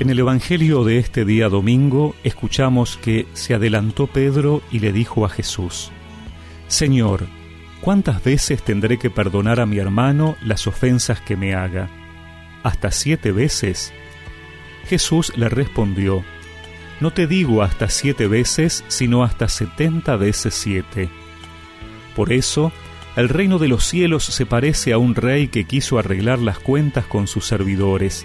En el Evangelio de este día domingo escuchamos que se adelantó Pedro y le dijo a Jesús, Señor, ¿cuántas veces tendré que perdonar a mi hermano las ofensas que me haga? ¿Hasta siete veces? Jesús le respondió, No te digo hasta siete veces, sino hasta setenta veces siete. Por eso, el reino de los cielos se parece a un rey que quiso arreglar las cuentas con sus servidores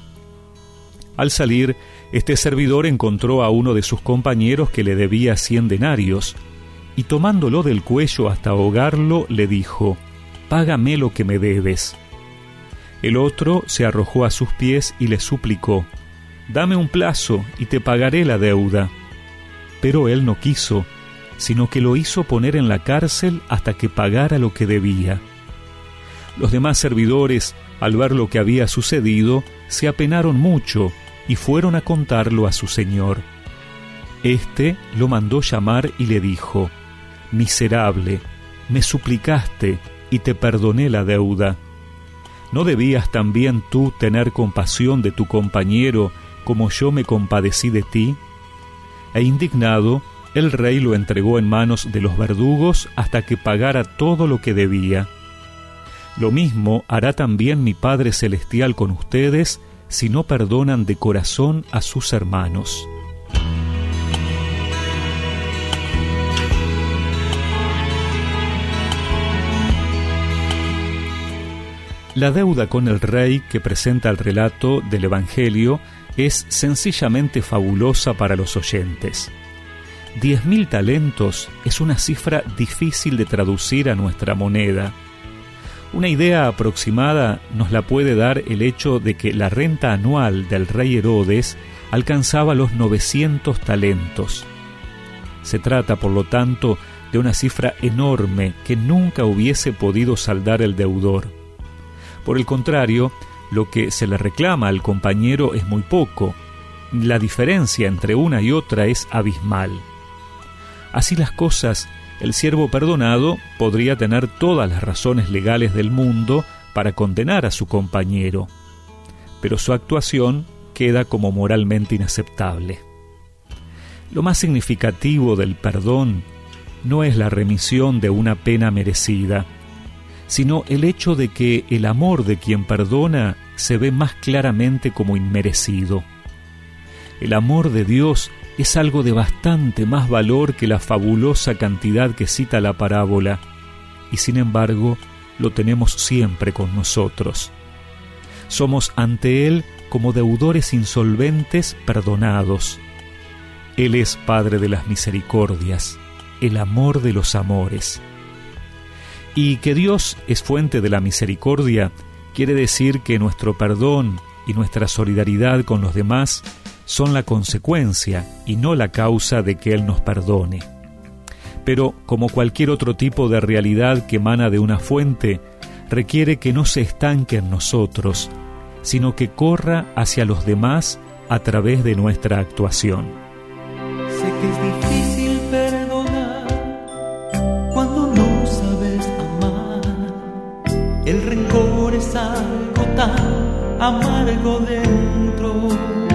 Al salir, este servidor encontró a uno de sus compañeros que le debía cien denarios, y tomándolo del cuello hasta ahogarlo, le dijo, Págame lo que me debes. El otro se arrojó a sus pies y le suplicó, Dame un plazo y te pagaré la deuda. Pero él no quiso, sino que lo hizo poner en la cárcel hasta que pagara lo que debía. Los demás servidores, al ver lo que había sucedido, se apenaron mucho y fueron a contarlo a su señor. Este lo mandó llamar y le dijo, Miserable, me suplicaste y te perdoné la deuda. ¿No debías también tú tener compasión de tu compañero como yo me compadecí de ti? E indignado, el rey lo entregó en manos de los verdugos hasta que pagara todo lo que debía. Lo mismo hará también mi Padre Celestial con ustedes si no perdonan de corazón a sus hermanos. La deuda con el rey que presenta el relato del Evangelio es sencillamente fabulosa para los oyentes. Diez mil talentos es una cifra difícil de traducir a nuestra moneda una idea aproximada nos la puede dar el hecho de que la renta anual del rey Herodes alcanzaba los 900 talentos. Se trata, por lo tanto, de una cifra enorme que nunca hubiese podido saldar el deudor. Por el contrario, lo que se le reclama al compañero es muy poco. La diferencia entre una y otra es abismal. Así las cosas, el siervo perdonado podría tener todas las razones legales del mundo para condenar a su compañero, pero su actuación queda como moralmente inaceptable. Lo más significativo del perdón no es la remisión de una pena merecida, sino el hecho de que el amor de quien perdona se ve más claramente como inmerecido. El amor de Dios es algo de bastante más valor que la fabulosa cantidad que cita la parábola, y sin embargo lo tenemos siempre con nosotros. Somos ante Él como deudores insolventes perdonados. Él es Padre de las misericordias, el amor de los amores. Y que Dios es fuente de la misericordia quiere decir que nuestro perdón y nuestra solidaridad con los demás son la consecuencia y no la causa de que Él nos perdone. Pero, como cualquier otro tipo de realidad que emana de una fuente, requiere que no se estanque en nosotros, sino que corra hacia los demás a través de nuestra actuación. Sé que es difícil perdonar cuando no sabes amar. El rencor es algo tan amargo dentro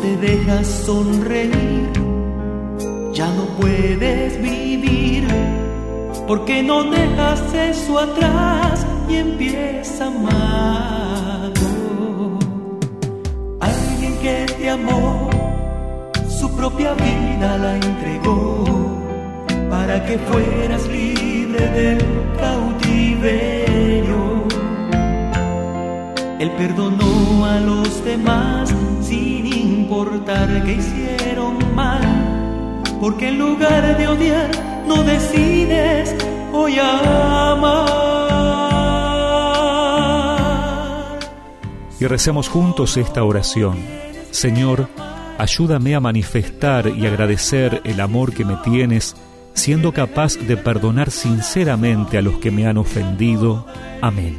te dejas sonreír, ya no puedes vivir, porque no dejas eso atrás y empieza amar. Alguien que te amó, su propia vida la entregó para que fueras libre del cautiverio. Él perdonó a los demás sin que hicieron mal, porque en lugar de odiar no decides hoy amar. Y recemos juntos esta oración. Señor, Ayúdame a manifestar y agradecer el amor que me tienes, siendo capaz de perdonar sinceramente a los que me han ofendido. Amén.